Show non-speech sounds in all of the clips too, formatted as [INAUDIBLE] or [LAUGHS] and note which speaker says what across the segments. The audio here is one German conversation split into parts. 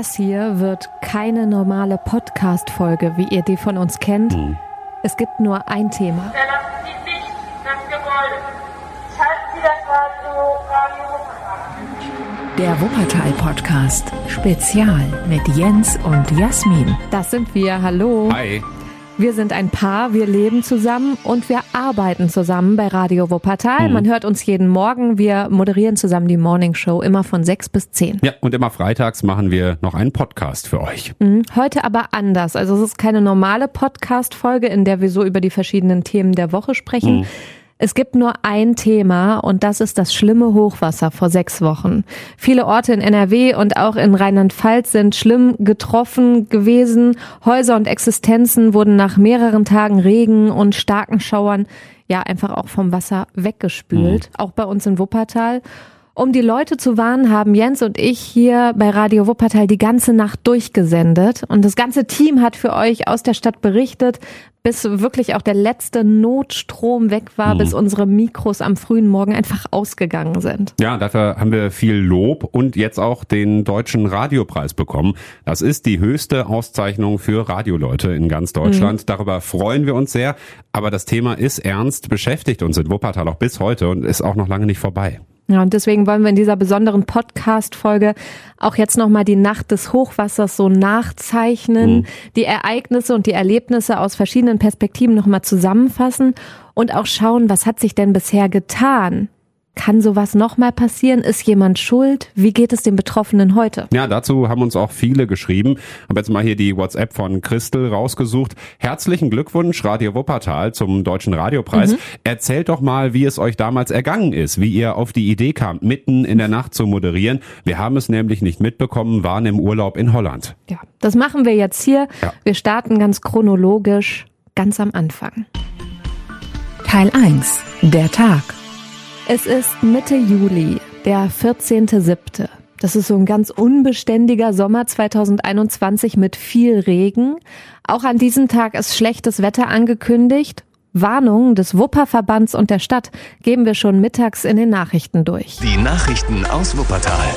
Speaker 1: Das hier wird keine normale Podcast-Folge, wie ihr die von uns kennt.
Speaker 2: Hm.
Speaker 1: Es gibt nur ein Thema.
Speaker 3: Verlassen Sie nicht das Gebäude. Schalten Sie das Radio, Radio Wuppertal.
Speaker 4: Der Wuppertal-Podcast. Spezial mit Jens und Jasmin.
Speaker 1: Das sind wir. Hallo.
Speaker 2: Hi.
Speaker 1: Wir sind ein Paar, wir leben zusammen und wir arbeiten zusammen bei Radio Wuppertal. Man hört uns jeden Morgen. Wir moderieren zusammen die Morning Show immer von sechs bis zehn.
Speaker 2: Ja, und immer freitags machen wir noch einen Podcast für euch.
Speaker 1: Mhm. Heute aber anders. Also es ist keine normale Podcast-Folge, in der wir so über die verschiedenen Themen der Woche sprechen. Es gibt nur ein Thema und das ist das schlimme Hochwasser vor sechs Wochen. Viele Orte in NRW und auch in Rheinland-Pfalz sind schlimm getroffen gewesen. Häuser und Existenzen wurden nach mehreren Tagen Regen und starken Schauern ja einfach auch vom Wasser weggespült. Auch bei uns in Wuppertal. Um die Leute zu warnen, haben Jens und ich hier bei Radio Wuppertal die ganze Nacht durchgesendet. Und das ganze Team hat für euch aus der Stadt berichtet, bis wirklich auch der letzte Notstrom weg war, bis unsere Mikros am frühen Morgen einfach ausgegangen sind.
Speaker 2: Ja, dafür haben wir viel Lob und jetzt auch den Deutschen Radiopreis bekommen. Das ist die höchste Auszeichnung für Radioleute in ganz Deutschland. Darüber freuen wir uns sehr. Aber das Thema ist ernst, beschäftigt uns in Wuppertal auch bis heute und ist auch noch lange nicht vorbei.
Speaker 1: Ja, und deswegen wollen wir in dieser besonderen Podcast-Folge auch jetzt nochmal die Nacht des Hochwassers so nachzeichnen, die Ereignisse und die Erlebnisse aus verschiedenen Perspektiven nochmal zusammenfassen und auch schauen, was hat sich denn bisher getan? Kann sowas nochmal passieren? Ist jemand schuld? Wie geht es den Betroffenen heute?
Speaker 2: Ja, dazu haben uns auch viele geschrieben. Habe jetzt mal hier die WhatsApp von Christel rausgesucht. Herzlichen Glückwunsch, Radio Wuppertal, zum Deutschen Radiopreis. Erzählt doch mal, wie es euch damals ergangen ist, wie ihr auf die Idee kamt, mitten in der Nacht zu moderieren. Wir haben es nämlich nicht mitbekommen, waren im Urlaub in Holland.
Speaker 1: Ja, das machen wir jetzt hier.
Speaker 2: Ja.
Speaker 1: Wir starten ganz chronologisch, ganz am Anfang.
Speaker 4: Teil 1. Der Tag.
Speaker 1: Es ist Mitte Juli, der 14.07. Das ist so ein ganz unbeständiger Sommer 2021 mit viel Regen. Auch an diesem Tag ist schlechtes Wetter angekündigt. Warnungen des Wupperverbands und der Stadt geben wir schon mittags in den Nachrichten durch.
Speaker 5: Die Nachrichten aus Wuppertal.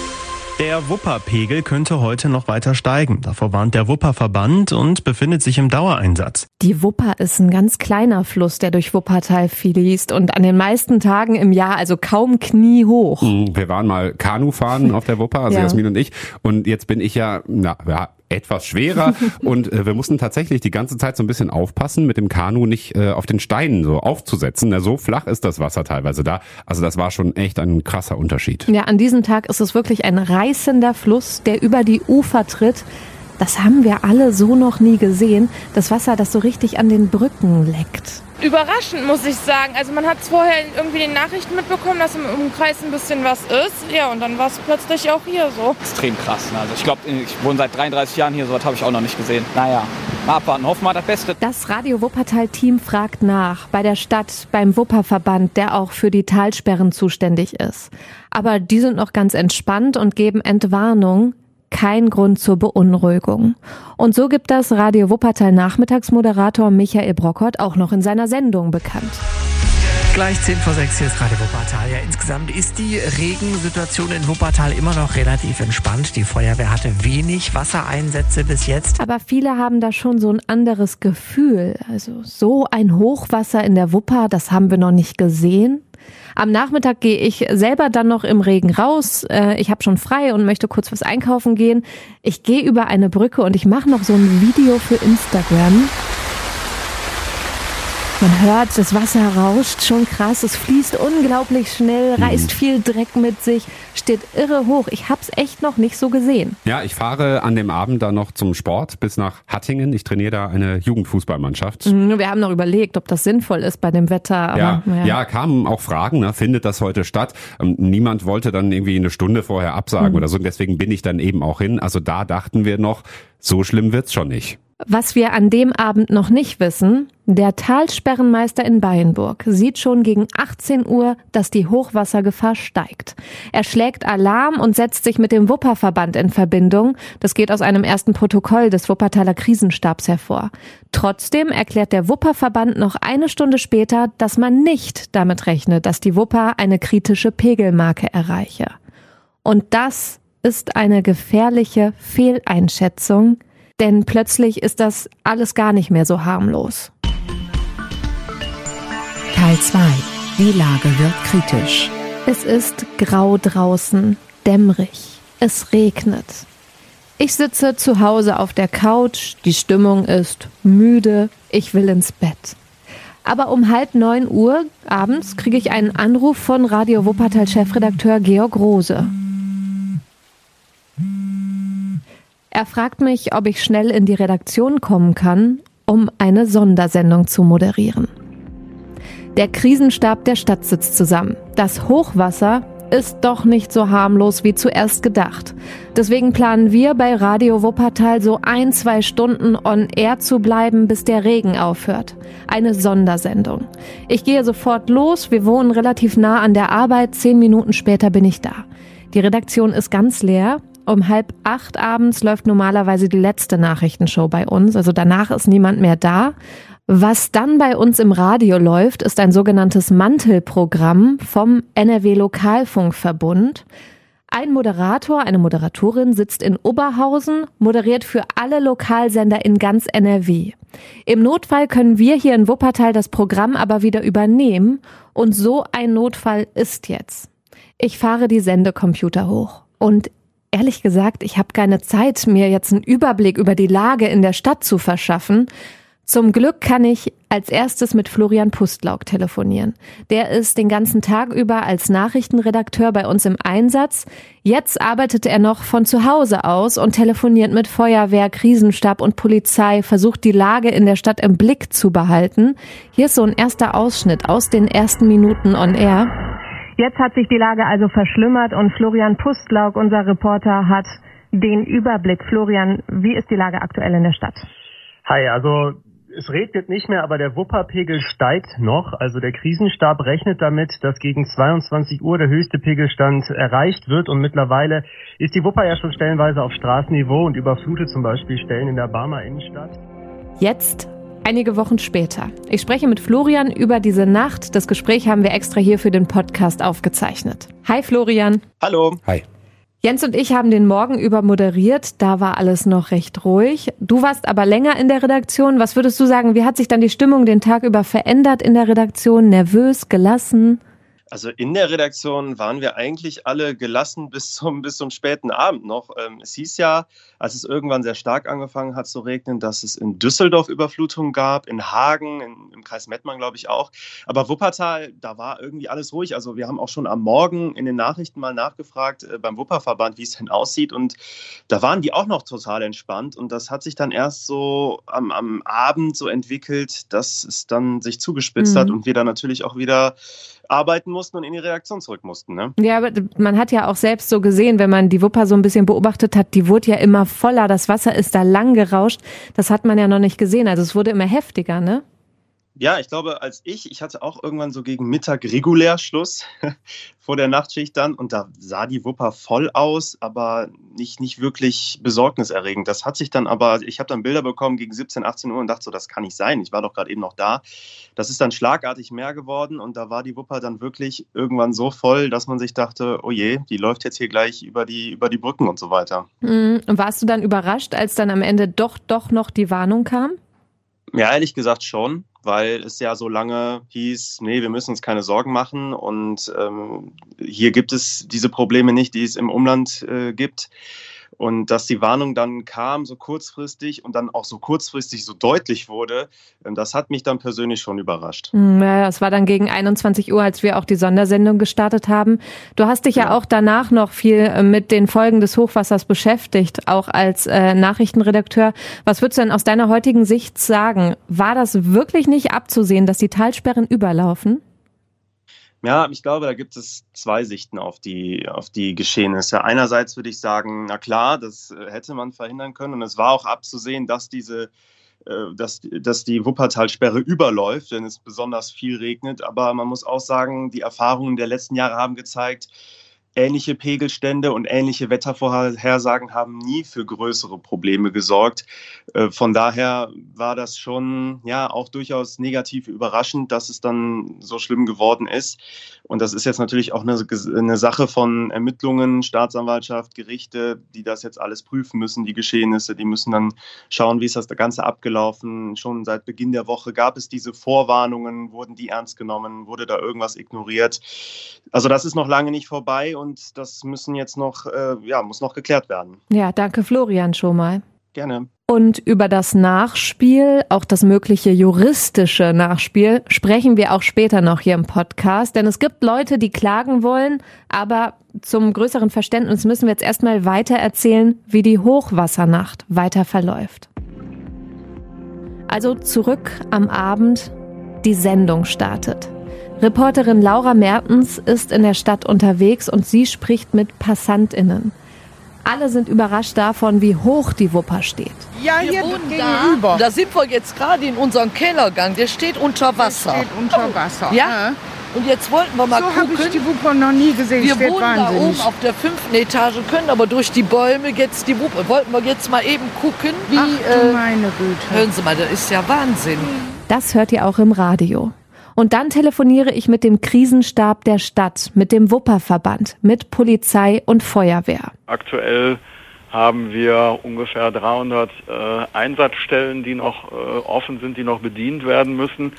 Speaker 6: Der Wupperpegel könnte heute noch weiter steigen. Davor warnt der Wupperverband und befindet sich im Dauereinsatz.
Speaker 1: Die Wupper ist ein ganz kleiner Fluss, der durch Wuppertal fließt und an den meisten Tagen im Jahr also kaum kniehoch.
Speaker 2: Wir waren mal Kanu fahren [LAUGHS] auf der Wupper, also
Speaker 1: Ja.
Speaker 2: Jasmin und ich. Und jetzt bin ich ja, na, ja, etwas schwerer [LAUGHS] und äh, wir mussten tatsächlich die ganze Zeit so ein bisschen aufpassen, mit dem Kanu nicht äh, auf den Steinen so aufzusetzen. Na, so flach ist das Wasser teilweise da. Also das war schon echt ein krasser Unterschied.
Speaker 1: Ja, an diesem Tag ist es wirklich ein reißender Fluss, der über die Ufer tritt. Das haben wir alle so noch nie gesehen. Das Wasser, das so richtig an den Brücken leckt.
Speaker 7: Überraschend, muss ich sagen. Also man hat vorher irgendwie in den Nachrichten mitbekommen, dass im Umkreis ein bisschen was ist. Ja, und dann war es plötzlich auch hier so.
Speaker 8: extrem krass. ne? Also ich glaube, ich wohne seit 33 Jahren hier, so was habe ich auch noch nicht gesehen. Naja, mal abwarten. Hoffen wir das Beste.
Speaker 1: Das Radio Wuppertal-Team fragt nach bei der Stadt, beim Wupperverband, der auch für die Talsperren zuständig ist. Aber die sind noch ganz entspannt und geben Entwarnung. Kein Grund zur Beunruhigung. Und so gibt das Radio Wuppertal Nachmittagsmoderator Michael Brockert auch noch in seiner Sendung bekannt.
Speaker 9: Gleich 10 vor 6, hier ist Radio Wuppertal. Ja, insgesamt ist die Regensituation in Wuppertal immer noch relativ entspannt. Die Feuerwehr hatte wenig Wassereinsätze bis jetzt.
Speaker 1: Aber viele haben da schon so ein anderes Gefühl. Also so ein Hochwasser in der Wupper, das haben wir noch nicht gesehen. Am Nachmittag gehe ich selber dann noch im Regen raus. Äh, Ich habe schon frei und möchte kurz was einkaufen gehen. Ich gehe über eine Brücke und ich mache noch so ein Video für Instagram. Man hört, das Wasser rauscht schon krass. Es fließt unglaublich schnell, reißt viel Dreck mit sich, steht irre hoch. Ich hab's echt noch nicht so gesehen.
Speaker 2: Ja, ich fahre an dem Abend dann noch zum Sport bis nach Hattingen. Ich trainiere da eine Jugendfußballmannschaft.
Speaker 1: Mhm, Wir haben noch überlegt, ob das sinnvoll ist bei dem Wetter.
Speaker 2: Ja,
Speaker 1: naja.
Speaker 2: ja, kamen auch Fragen, ne? findet das heute statt? Ähm, niemand wollte dann irgendwie eine Stunde vorher absagen oder so. Und deswegen bin ich dann eben auch hin. Also da dachten wir noch, so schlimm wird's schon nicht.
Speaker 1: Was wir an dem Abend noch nicht wissen, der Talsperrenmeister in Bayenburg sieht schon gegen 18 Uhr, dass die Hochwassergefahr steigt. Er schlägt Alarm und setzt sich mit dem Wupperverband in Verbindung. Das geht aus einem ersten Protokoll des Wuppertaler Krisenstabs hervor. Trotzdem erklärt der Wupperverband noch eine Stunde später, dass man nicht damit rechnet, dass die Wupper eine kritische Pegelmarke erreiche. Und das ist eine gefährliche Fehleinschätzung, denn plötzlich ist das alles gar nicht mehr so harmlos.
Speaker 4: Teil 2. Die Lage wird kritisch.
Speaker 1: Es ist grau draußen, dämmerig, es regnet. Ich sitze zu Hause auf der Couch, die Stimmung ist müde, ich will ins Bett. Aber um halb neun Uhr abends kriege ich einen Anruf von Radio Wuppertal Chefredakteur Georg Rose. Er fragt mich, ob ich schnell in die Redaktion kommen kann, um eine Sondersendung zu moderieren. Der Krisenstab der Stadt sitzt zusammen. Das Hochwasser ist doch nicht so harmlos wie zuerst gedacht. Deswegen planen wir bei Radio Wuppertal so ein, zwei Stunden on air zu bleiben, bis der Regen aufhört. Eine Sondersendung. Ich gehe sofort los. Wir wohnen relativ nah an der Arbeit. Zehn Minuten später bin ich da. Die Redaktion ist ganz leer. Um halb acht abends läuft normalerweise die letzte Nachrichtenshow bei uns. Also danach ist niemand mehr da. Was dann bei uns im Radio läuft, ist ein sogenanntes Mantelprogramm vom NRW Lokalfunkverbund. Ein Moderator, eine Moderatorin sitzt in Oberhausen, moderiert für alle Lokalsender in ganz NRW. Im Notfall können wir hier in Wuppertal das Programm aber wieder übernehmen und so ein Notfall ist jetzt. Ich fahre die Sendecomputer hoch und ehrlich gesagt, ich habe keine Zeit, mir jetzt einen Überblick über die Lage in der Stadt zu verschaffen. Zum Glück kann ich als erstes mit Florian Pustlauk telefonieren. Der ist den ganzen Tag über als Nachrichtenredakteur bei uns im Einsatz. Jetzt arbeitet er noch von zu Hause aus und telefoniert mit Feuerwehr, Krisenstab und Polizei, versucht die Lage in der Stadt im Blick zu behalten. Hier ist so ein erster Ausschnitt aus den ersten Minuten on Air. Jetzt hat sich die Lage also verschlimmert und Florian Pustlauk, unser Reporter, hat den Überblick. Florian, wie ist die Lage aktuell in der Stadt?
Speaker 10: Hi, also es regnet nicht mehr, aber der Wupperpegel steigt noch. Also der Krisenstab rechnet damit, dass gegen 22 Uhr der höchste Pegelstand erreicht wird. Und mittlerweile ist die Wupper ja schon stellenweise auf Straßenniveau und überflutet zum Beispiel Stellen in der Barmer Innenstadt.
Speaker 1: Jetzt Einige Wochen später. Ich spreche mit Florian über diese Nacht. Das Gespräch haben wir extra hier für den Podcast aufgezeichnet. Hi Florian.
Speaker 11: Hallo.
Speaker 2: Hi.
Speaker 1: Jens und ich haben den Morgen über moderiert. Da war alles noch recht ruhig. Du warst aber länger in der Redaktion. Was würdest du sagen, wie hat sich dann die Stimmung den Tag über verändert in der Redaktion? Nervös, gelassen?
Speaker 11: Also in der Redaktion waren wir eigentlich alle gelassen bis zum, bis zum späten Abend noch. Ähm, es hieß ja, als es irgendwann sehr stark angefangen hat zu regnen, dass es in Düsseldorf Überflutungen gab, in Hagen, in, im Kreis Mettmann glaube ich auch. Aber Wuppertal, da war irgendwie alles ruhig. Also wir haben auch schon am Morgen in den Nachrichten mal nachgefragt äh, beim Wupperverband, wie es denn aussieht. Und da waren die auch noch total entspannt. Und das hat sich dann erst so am, am Abend so entwickelt, dass es dann sich zugespitzt mhm. hat und wir dann natürlich auch wieder arbeiten mussten und in die Reaktion zurück mussten. Ne?
Speaker 1: Ja, aber man hat ja auch selbst so gesehen, wenn man die Wupper so ein bisschen beobachtet hat, die wurde ja immer voller, das Wasser ist da lang gerauscht. Das hat man ja noch nicht gesehen. Also es wurde immer heftiger, ne?
Speaker 11: Ja, ich glaube, als ich, ich hatte auch irgendwann so gegen Mittag regulär Schluss [LAUGHS] vor der Nachtschicht dann und da sah die Wupper voll aus, aber nicht, nicht wirklich besorgniserregend. Das hat sich dann aber, ich habe dann Bilder bekommen gegen 17, 18 Uhr und dachte so, das kann nicht sein. Ich war doch gerade eben noch da. Das ist dann schlagartig mehr geworden und da war die Wupper dann wirklich irgendwann so voll, dass man sich dachte, oh je, die läuft jetzt hier gleich über die, über die Brücken und so weiter.
Speaker 1: Mhm. Und warst du dann überrascht, als dann am Ende doch, doch noch die Warnung kam?
Speaker 11: Ja, ehrlich gesagt schon weil es ja so lange hieß, nee, wir müssen uns keine Sorgen machen und ähm, hier gibt es diese Probleme nicht, die es im Umland äh, gibt. Und dass die Warnung dann kam, so kurzfristig und dann auch so kurzfristig so deutlich wurde, ähm, das hat mich dann persönlich schon überrascht.
Speaker 1: Hm, ja, es war dann gegen 21 Uhr, als wir auch die Sondersendung gestartet haben. Du hast dich ja, ja auch danach noch viel äh, mit den Folgen des Hochwassers beschäftigt, auch als äh, Nachrichtenredakteur. Was würdest du denn aus deiner heutigen Sicht sagen? War das wirklich nicht abzusehen, dass die Talsperren überlaufen?
Speaker 11: Ja, ich glaube, da gibt es zwei Sichten auf die, auf die Geschehnisse. Einerseits würde ich sagen, na klar, das äh, hätte man verhindern können und es war auch abzusehen, dass diese äh, dass, dass die Wuppertalsperre überläuft, wenn es besonders viel regnet. Aber man muss auch sagen, die Erfahrungen der letzten Jahre haben gezeigt, ähnliche Pegelstände und ähnliche Wettervorhersagen haben nie für größere Probleme gesorgt. Äh, von daher war das schon ja auch durchaus negativ überraschend, dass es dann so schlimm geworden ist. Und das ist jetzt natürlich auch eine, eine Sache von Ermittlungen, Staatsanwaltschaft, Gerichte, die das jetzt alles prüfen müssen, die Geschehnisse. Die müssen dann schauen, wie ist das Ganze abgelaufen. Schon seit Beginn der Woche gab es diese Vorwarnungen, wurden die ernst genommen, wurde da irgendwas ignoriert. Also das ist noch lange nicht vorbei und das müssen jetzt noch, äh, ja, muss noch geklärt werden.
Speaker 1: Ja, danke Florian schon mal.
Speaker 11: Gerne.
Speaker 1: Und über das Nachspiel, auch das mögliche juristische Nachspiel, sprechen wir auch später noch hier im Podcast. Denn es gibt Leute, die klagen wollen, aber zum größeren Verständnis müssen wir jetzt erstmal weiter erzählen, wie die Hochwassernacht weiter verläuft. Also zurück am Abend, die Sendung startet. Reporterin Laura Mertens ist in der Stadt unterwegs und sie spricht mit PassantInnen. Alle sind überrascht davon, wie hoch die Wupper steht.
Speaker 12: Ja,
Speaker 13: Wir
Speaker 12: hier
Speaker 13: wohnen
Speaker 12: gegenüber.
Speaker 13: Da, da sind wir jetzt gerade in unserem Kellergang. Der steht unter Wasser.
Speaker 12: steht unter Wasser.
Speaker 13: Ja? Und jetzt wollten wir mal
Speaker 12: So habe
Speaker 13: gucken.
Speaker 12: ich die Wupper noch nie gesehen.
Speaker 13: wir wohnen da
Speaker 12: wahnsinnig.
Speaker 13: oben auf der fünften Etage, können aber durch die Bäume jetzt die Wupper. Wollten wir jetzt mal eben gucken, wie.
Speaker 12: Ach du
Speaker 13: äh,
Speaker 12: meine Güte.
Speaker 13: hören Sie mal, das ist ja Wahnsinn.
Speaker 1: Das hört ihr auch im Radio. Und dann telefoniere ich mit dem Krisenstab der Stadt, mit dem Wupperverband, mit Polizei und Feuerwehr.
Speaker 14: Aktuell haben wir ungefähr 300 äh, Einsatzstellen, die noch äh, offen sind, die noch bedient werden müssen.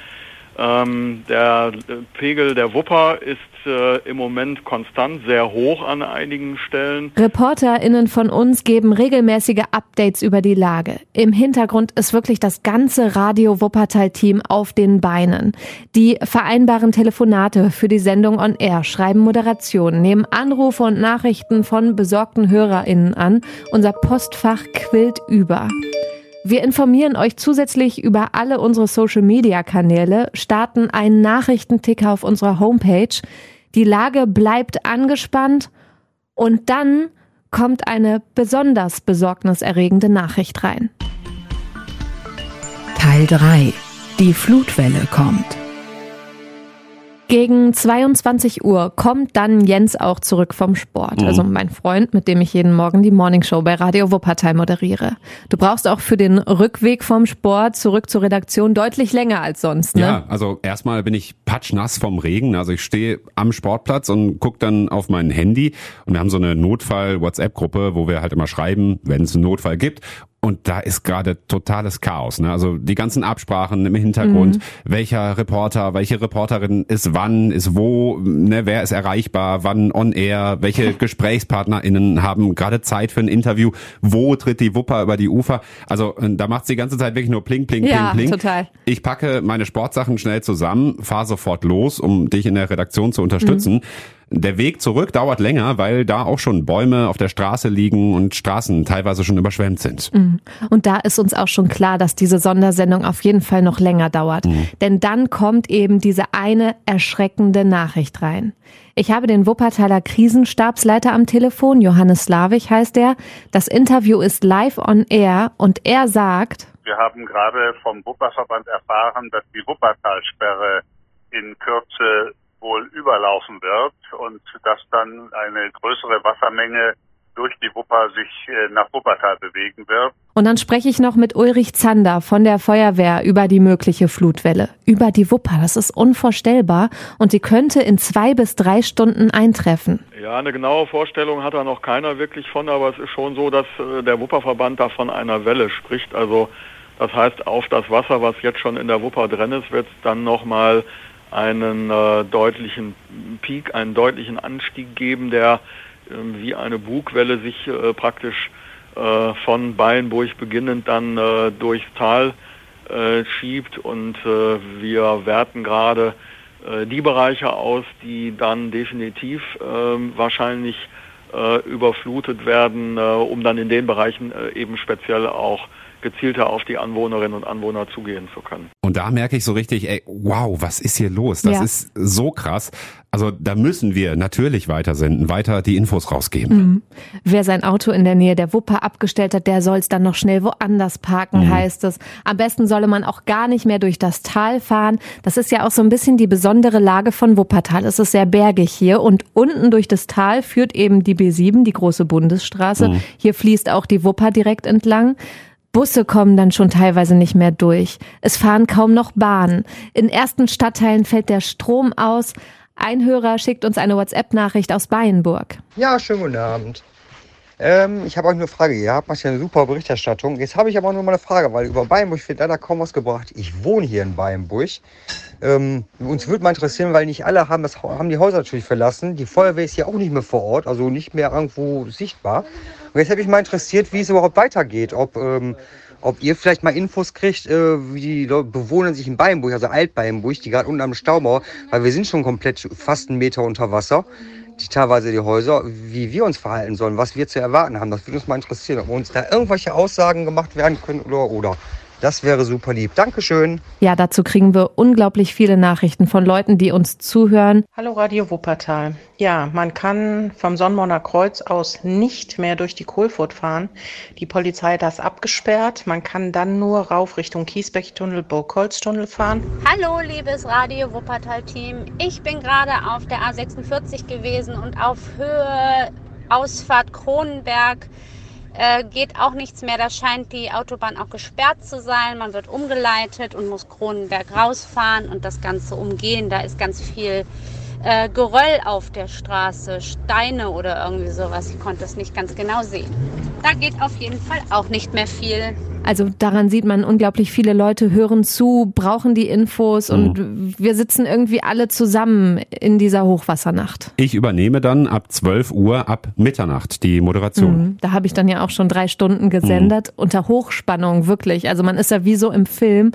Speaker 14: Ähm, der Pegel der Wupper ist äh, im Moment konstant sehr hoch an einigen Stellen.
Speaker 1: ReporterInnen von uns geben regelmäßige Updates über die Lage. Im Hintergrund ist wirklich das ganze Radio Wuppertal-Team auf den Beinen. Die vereinbaren Telefonate für die Sendung on Air, schreiben Moderationen, nehmen Anrufe und Nachrichten von besorgten HörerInnen an. Unser Postfach quillt über. Wir informieren euch zusätzlich über alle unsere Social-Media-Kanäle, starten einen Nachrichtenticker auf unserer Homepage. Die Lage bleibt angespannt und dann kommt eine besonders besorgniserregende Nachricht rein.
Speaker 4: Teil 3. Die Flutwelle kommt.
Speaker 1: Gegen 22 Uhr kommt dann Jens auch zurück vom Sport.
Speaker 2: Mhm.
Speaker 1: Also mein Freund, mit dem ich jeden Morgen die Morningshow bei Radio Wuppertal moderiere. Du brauchst auch für den Rückweg vom Sport zurück zur Redaktion deutlich länger als sonst, ne?
Speaker 2: Ja, also erstmal bin ich patschnass vom Regen. Also ich stehe am Sportplatz und guck dann auf mein Handy und wir haben so eine Notfall-WhatsApp-Gruppe, wo wir halt immer schreiben, wenn es einen Notfall gibt. Und da ist gerade totales Chaos. Ne? Also die ganzen Absprachen im Hintergrund,
Speaker 15: Mhm.
Speaker 2: welcher Reporter, welche Reporterin ist wann, ist wo, ne, wer ist erreichbar, wann on air, welche [LAUGHS] GesprächspartnerInnen haben gerade Zeit für ein Interview, wo tritt die Wupper über die Ufer. Also äh, da macht's die ganze Zeit wirklich nur pling, pling, pling,
Speaker 1: Ja,
Speaker 2: pling.
Speaker 1: total.
Speaker 2: Ich packe meine Sportsachen schnell zusammen, fahre sofort los, um dich in der Redaktion zu unterstützen. Der Weg zurück dauert länger, weil da auch schon Bäume auf der Straße liegen und Straßen teilweise schon überschwemmt sind.
Speaker 1: Mhm. Und da ist uns auch schon klar, dass diese Sondersendung auf jeden Fall noch länger dauert.
Speaker 2: Mhm.
Speaker 1: Denn dann kommt eben diese eine erschreckende Nachricht rein. Ich habe den Wuppertaler Krisenstabsleiter am Telefon, Johannes Slavich heißt er. Das Interview ist live on air und er sagt,
Speaker 16: Wir haben gerade vom Wupperverband erfahren, dass die Wuppertalsperre in Kürze wohl überlaufen wird und dass dann eine größere Wassermenge durch die Wupper sich äh, nach Wuppertal bewegen wird.
Speaker 1: und dann spreche ich noch mit Ulrich Zander von der Feuerwehr über die mögliche Flutwelle. Über die Wupper, das ist unvorstellbar und sie könnte in zwei bis drei Stunden eintreffen.
Speaker 14: Ja, eine genaue Vorstellung hat da noch keiner wirklich von, aber es ist schon so, dass äh, der Wupperverband da von einer Welle spricht. Also das heißt, auf das Wasser, was jetzt schon in der Wupper drin ist, wird es dann nochmal einen äh, deutlichen Peak, einen deutlichen Anstieg geben, der ähm, wie eine Bugwelle sich äh, praktisch äh, von Ballenburg beginnend dann äh, durchs Tal äh, schiebt. Und äh, wir werten gerade äh, die Bereiche aus, die dann definitiv ähm, wahrscheinlich äh, überflutet werden, äh, um dann in den Bereichen äh, eben speziell auch gezielter auf die Anwohnerinnen und Anwohner zugehen zu können.
Speaker 2: Und da merke ich so richtig, ey, wow, was ist hier los? Das
Speaker 14: Ja.
Speaker 2: ist so krass. Also da müssen wir natürlich weiter senden, weiter die Infos rausgeben.
Speaker 1: Mhm. Wer sein Auto in der Nähe der Wupper abgestellt hat, der soll es dann noch schnell woanders parken,
Speaker 2: Mhm.
Speaker 1: heißt es. Am besten solle man auch gar nicht mehr durch das Tal fahren. Das ist ja auch so ein bisschen die besondere Lage von Wuppertal. Es ist sehr bergig hier und unten durch das Tal führt eben die B7, die große Bundesstraße.
Speaker 15: Mhm.
Speaker 1: Hier fließt auch die Wupper direkt entlang. Busse kommen dann schon teilweise nicht mehr durch. Es fahren kaum noch Bahnen. In ersten Stadtteilen fällt der Strom aus. Ein Hörer schickt uns eine WhatsApp-Nachricht aus Bayenburg.
Speaker 15: Ja, schönen guten Abend. Ähm, ich habe euch eine Frage gehabt, macht ja eine super Berichterstattung. Jetzt habe ich aber nur mal eine Frage, weil über Bayenburg wird leider kaum was gebracht. Ich wohne hier in Bayenburg. Ähm, uns würde mal interessieren, weil nicht alle haben, das, haben die Häuser natürlich verlassen. Die Feuerwehr ist hier auch nicht mehr vor Ort, also nicht mehr irgendwo sichtbar. Und jetzt hätte mich mal interessiert, wie es überhaupt weitergeht. Ob, ähm, ob ihr vielleicht mal Infos kriegt, äh, wie die Leute Bewohner sich in Bayenburg, also Alt-Bayenburg, die gerade unten am Staumauer, weil wir sind schon komplett fast einen Meter unter Wasser die teilweise die Häuser, wie wir uns verhalten sollen, was wir zu erwarten haben. Das würde uns mal interessieren, ob uns da irgendwelche Aussagen gemacht werden können oder oder. Das wäre super lieb. Dankeschön.
Speaker 1: Ja, dazu kriegen wir unglaublich viele Nachrichten von Leuten, die uns zuhören.
Speaker 17: Hallo Radio Wuppertal. Ja, man kann vom Sonnenborner Kreuz aus nicht mehr durch die Kohlfurt fahren. Die Polizei hat das abgesperrt. Man kann dann nur rauf Richtung Kiesbeck-Tunnel, Burgholztunnel fahren.
Speaker 18: Hallo, liebes Radio Wuppertal-Team. Ich bin gerade auf der A46 gewesen und auf Höhe Ausfahrt Kronenberg äh, geht auch nichts mehr. Da scheint die Autobahn auch gesperrt zu sein. Man wird umgeleitet und muss Kronenberg rausfahren und das Ganze umgehen. Da ist ganz viel äh, Geröll auf der Straße, Steine oder irgendwie sowas. Ich konnte es nicht ganz genau sehen. Da geht auf jeden Fall auch nicht mehr viel.
Speaker 1: Also daran sieht man, unglaublich viele Leute hören zu, brauchen die Infos und wir sitzen irgendwie alle zusammen in dieser Hochwassernacht.
Speaker 2: Ich übernehme dann ab 12 Uhr ab Mitternacht die Moderation.
Speaker 1: Mhm. Da habe ich dann ja auch schon drei Stunden gesendet, unter Hochspannung, wirklich. Also man ist ja wie so im Film.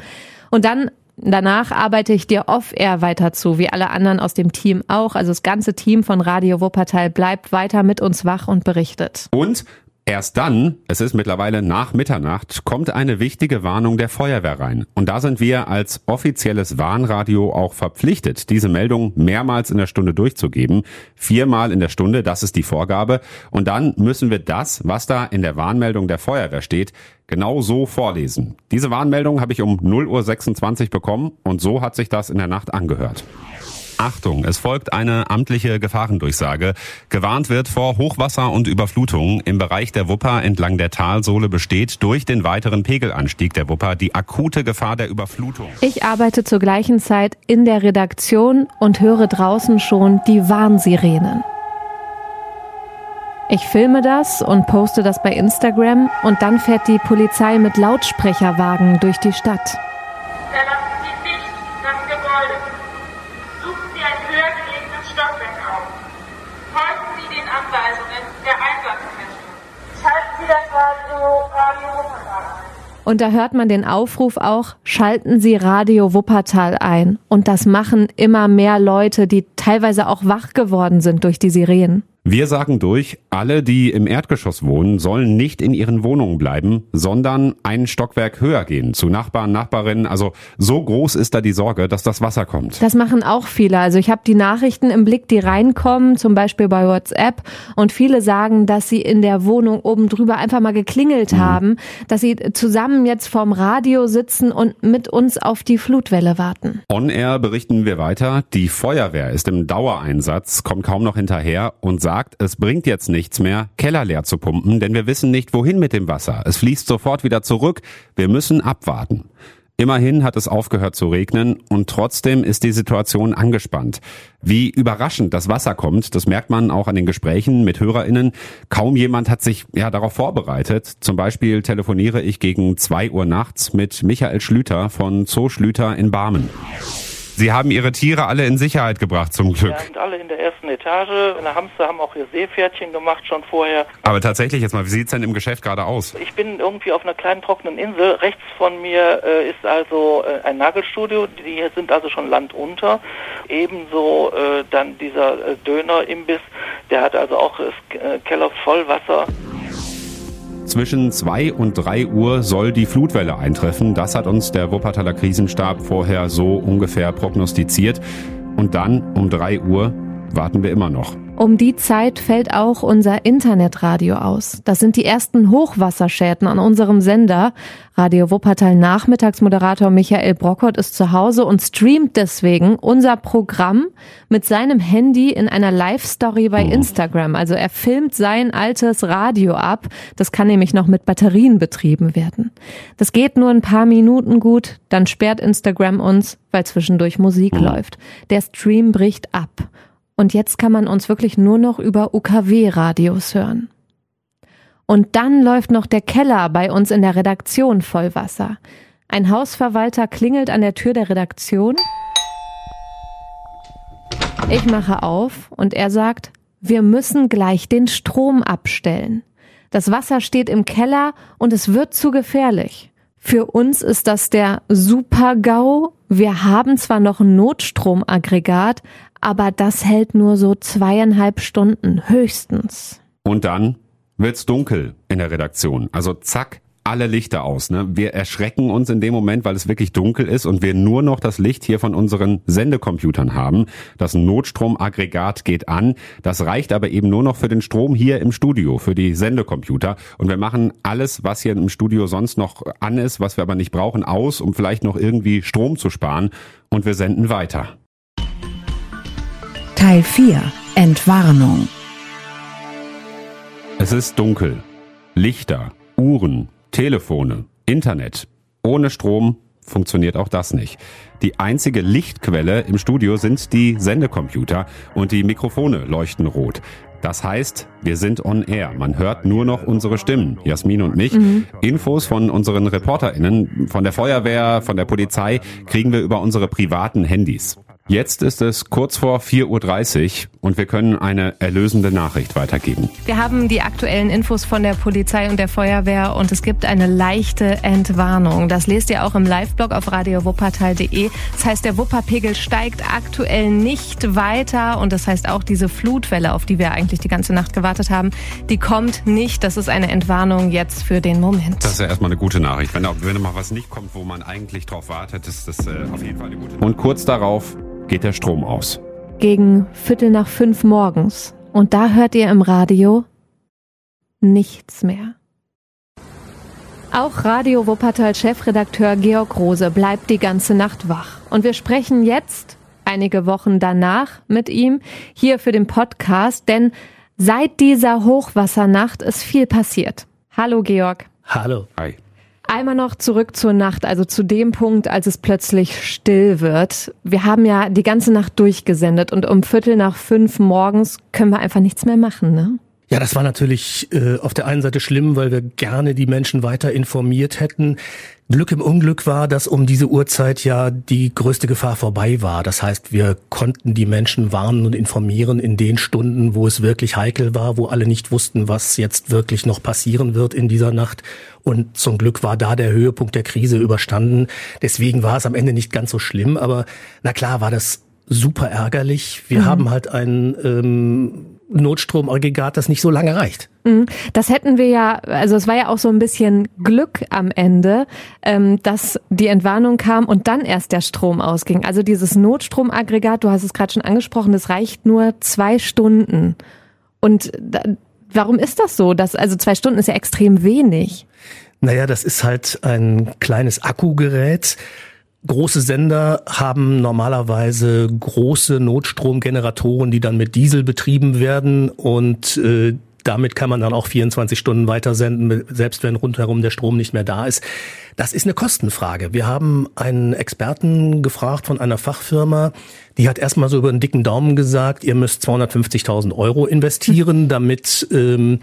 Speaker 1: Und dann Danach arbeite ich dir off-air weiter zu, wie alle anderen aus dem Team auch. Also das ganze Team von Radio Wuppertal bleibt weiter mit uns wach und berichtet.
Speaker 2: Und Erst dann, es ist mittlerweile nach Mitternacht, kommt eine wichtige Warnung der Feuerwehr rein. Und da sind wir als offizielles Warnradio auch verpflichtet, diese Meldung mehrmals in der Stunde durchzugeben. Viermal in der Stunde, das ist die Vorgabe. Und dann müssen wir das, was da in der Warnmeldung der Feuerwehr steht, genau so vorlesen. Diese Warnmeldung habe ich um 0.26 Uhr bekommen und so hat sich das in der Nacht angehört. Achtung, es folgt eine amtliche Gefahrendurchsage. Gewarnt wird vor Hochwasser und Überflutung. Im Bereich der Wupper entlang der Talsohle besteht durch den weiteren Pegelanstieg der Wupper die akute Gefahr der Überflutung.
Speaker 1: Ich arbeite zur gleichen Zeit in der Redaktion und höre draußen schon die Warnsirenen. Ich filme das und poste das bei Instagram und dann fährt die Polizei mit Lautsprecherwagen durch die Stadt.
Speaker 3: Verlassen Sie nicht das Gebäude. Suchen Sie ein höher gelegenes Stockwerk auf. Folgen Sie den Anweisungen der Einsatzkräfte. Schalten Sie das Radio, Radio Wuppertal ein.
Speaker 1: Und da hört man den Aufruf auch, schalten Sie Radio Wuppertal ein. Und das machen immer mehr Leute, die teilweise auch wach geworden sind durch die Sirenen.
Speaker 2: Wir sagen durch, alle, die im Erdgeschoss wohnen, sollen nicht in ihren Wohnungen bleiben, sondern ein Stockwerk höher gehen, zu Nachbarn, Nachbarinnen. Also so groß ist da die Sorge, dass das Wasser kommt.
Speaker 1: Das machen auch viele. Also ich habe die Nachrichten im Blick, die reinkommen, zum Beispiel bei WhatsApp. Und viele sagen, dass sie in der Wohnung oben drüber einfach mal geklingelt haben, dass sie zusammen jetzt vorm Radio sitzen und mit uns auf die Flutwelle warten.
Speaker 2: On Air berichten wir weiter. Die Feuerwehr ist im Dauereinsatz, kommt kaum noch hinterher und sagt, es bringt jetzt nichts mehr, Keller leer zu pumpen, denn wir wissen nicht, wohin mit dem Wasser. Es fließt sofort wieder zurück. Wir müssen abwarten. Immerhin hat es aufgehört zu regnen und trotzdem ist die Situation angespannt. Wie überraschend das Wasser kommt, das merkt man auch an den Gesprächen mit HörerInnen. Kaum jemand hat sich ja darauf vorbereitet. Zum Beispiel telefoniere ich gegen zwei Uhr nachts mit Michael Schlüter von Zoo Schlüter in Barmen. Sie haben Ihre Tiere alle in Sicherheit gebracht, zum Glück.
Speaker 19: Ja, sind alle in der ersten Etage. In der Hamster haben auch ihr Seepferdchen gemacht schon vorher.
Speaker 2: Aber tatsächlich jetzt mal, wie sieht's denn im Geschäft gerade aus?
Speaker 19: Ich bin irgendwie auf einer kleinen trockenen Insel. Rechts von mir äh, ist also äh, ein Nagelstudio. Die sind also schon landunter. Ebenso äh, dann dieser äh, Dönerimbiss. Der hat also auch das äh, Keller voll Wasser.
Speaker 2: Zwischen zwei und drei Uhr soll die Flutwelle eintreffen. Das hat uns der Wuppertaler Krisenstab vorher so ungefähr prognostiziert. Und dann um drei Uhr warten wir immer noch.
Speaker 1: Um die Zeit fällt auch unser Internetradio aus. Das sind die ersten Hochwasserschäden an unserem Sender. Radio Wuppertal Nachmittagsmoderator Michael Brockert ist zu Hause und streamt deswegen unser Programm mit seinem Handy in einer Live-Story bei Instagram. Also er filmt sein altes Radio ab. Das kann nämlich noch mit Batterien betrieben werden. Das geht nur ein paar Minuten gut, dann sperrt Instagram uns, weil zwischendurch Musik läuft. Der Stream bricht ab. Und jetzt kann man uns wirklich nur noch über UKW-Radios hören. Und dann läuft noch der Keller bei uns in der Redaktion voll Wasser. Ein Hausverwalter klingelt an der Tür der Redaktion. Ich mache auf und er sagt, wir müssen gleich den Strom abstellen. Das Wasser steht im Keller und es wird zu gefährlich. Für uns ist das der Super-GAU. Wir haben zwar noch ein Notstromaggregat, aber das hält nur so zweieinhalb Stunden höchstens.
Speaker 2: Und dann wird's dunkel in der Redaktion. Also zack, alle Lichter aus. Ne? Wir erschrecken uns in dem Moment, weil es wirklich dunkel ist und wir nur noch das Licht hier von unseren Sendecomputern haben. Das Notstromaggregat geht an. Das reicht aber eben nur noch für den Strom hier im Studio, für die Sendecomputer. Und wir machen alles, was hier im Studio sonst noch an ist, was wir aber nicht brauchen, aus, um vielleicht noch irgendwie Strom zu sparen. Und wir senden weiter.
Speaker 4: Teil 4 Entwarnung.
Speaker 2: Es ist dunkel. Lichter, Uhren, Telefone, Internet. Ohne Strom funktioniert auch das nicht. Die einzige Lichtquelle im Studio sind die Sendecomputer und die Mikrofone leuchten rot. Das heißt, wir sind on air. Man hört nur noch unsere Stimmen, Jasmin und mich.
Speaker 1: Mhm.
Speaker 2: Infos von unseren ReporterInnen, von der Feuerwehr, von der Polizei kriegen wir über unsere privaten Handys. Jetzt ist es kurz vor 4.30 Uhr und wir können eine erlösende Nachricht weitergeben.
Speaker 1: Wir haben die aktuellen Infos von der Polizei und der Feuerwehr und es gibt eine leichte Entwarnung. Das lest ihr auch im Live-Blog auf radiowuppertal.de. Das heißt, der Wupperpegel steigt aktuell nicht weiter und das heißt auch diese Flutwelle, auf die wir eigentlich die ganze Nacht gewartet haben, die kommt nicht. Das ist eine Entwarnung jetzt für den Moment.
Speaker 2: Das ist ja erstmal eine gute Nachricht. Wenn, wenn mal was nicht kommt, wo man eigentlich drauf wartet, ist das äh, auf jeden Fall eine gute Nachricht. Und kurz darauf geht der Strom aus.
Speaker 1: Gegen Viertel nach fünf morgens. Und da hört ihr im Radio nichts mehr. Auch Radio Wuppertal Chefredakteur Georg Rose bleibt die ganze Nacht wach. Und wir sprechen jetzt, einige Wochen danach, mit ihm hier für den Podcast, denn seit dieser Hochwassernacht ist viel passiert. Hallo Georg.
Speaker 20: Hallo.
Speaker 2: Hi.
Speaker 1: Einmal noch zurück zur Nacht, also zu dem Punkt, als es plötzlich still wird. Wir haben ja die ganze Nacht durchgesendet und um Viertel nach fünf morgens können wir einfach nichts mehr machen, ne?
Speaker 20: Ja, das war natürlich äh, auf der einen Seite schlimm, weil wir gerne die Menschen weiter informiert hätten. Glück im Unglück war, dass um diese Uhrzeit ja die größte Gefahr vorbei war. Das heißt, wir konnten die Menschen warnen und informieren in den Stunden, wo es wirklich heikel war, wo alle nicht wussten, was jetzt wirklich noch passieren wird in dieser Nacht. Und zum Glück war da der Höhepunkt der Krise überstanden. Deswegen war es am Ende nicht ganz so schlimm. Aber na klar war das super ärgerlich. Wir
Speaker 1: Mhm.
Speaker 20: haben halt ein ähm, Notstromaggregat, das nicht so lange reicht.
Speaker 1: Mhm. Das hätten wir ja, also es war ja auch so ein bisschen Glück am Ende, ähm, dass die Entwarnung kam und dann erst der Strom ausging. Also dieses Notstromaggregat, du hast es gerade schon angesprochen, das reicht nur zwei Stunden. Und da, warum ist das so? Das, also zwei Stunden ist ja extrem wenig.
Speaker 20: Naja, das ist halt ein kleines Akkugerät. Große Sender haben normalerweise große Notstromgeneratoren, die dann mit Diesel betrieben werden und äh, damit kann man dann auch 24 Stunden weitersenden, selbst wenn rundherum der Strom nicht mehr da ist. Das ist eine Kostenfrage. Wir haben einen Experten gefragt von einer Fachfirma, die hat erstmal so über einen dicken Daumen gesagt, ihr müsst 250.000 Euro investieren, damit ähm,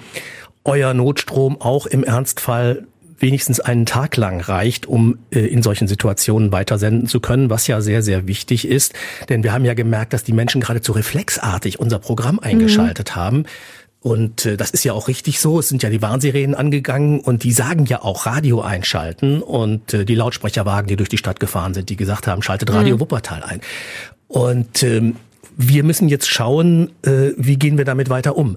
Speaker 20: euer Notstrom auch im Ernstfall wenigstens einen Tag lang reicht, um äh, in solchen Situationen weitersenden zu können, was ja sehr, sehr wichtig ist. Denn wir haben ja gemerkt, dass die Menschen geradezu reflexartig unser Programm eingeschaltet haben. Und äh, das ist ja auch richtig so. Es sind ja die Warnsirenen angegangen und die sagen ja auch Radio einschalten und äh, die Lautsprecherwagen, die durch die Stadt gefahren sind, die gesagt haben, schaltet Radio
Speaker 1: Mhm.
Speaker 20: Wuppertal ein. Und ähm, wir müssen jetzt schauen, äh, wie gehen wir damit weiter um.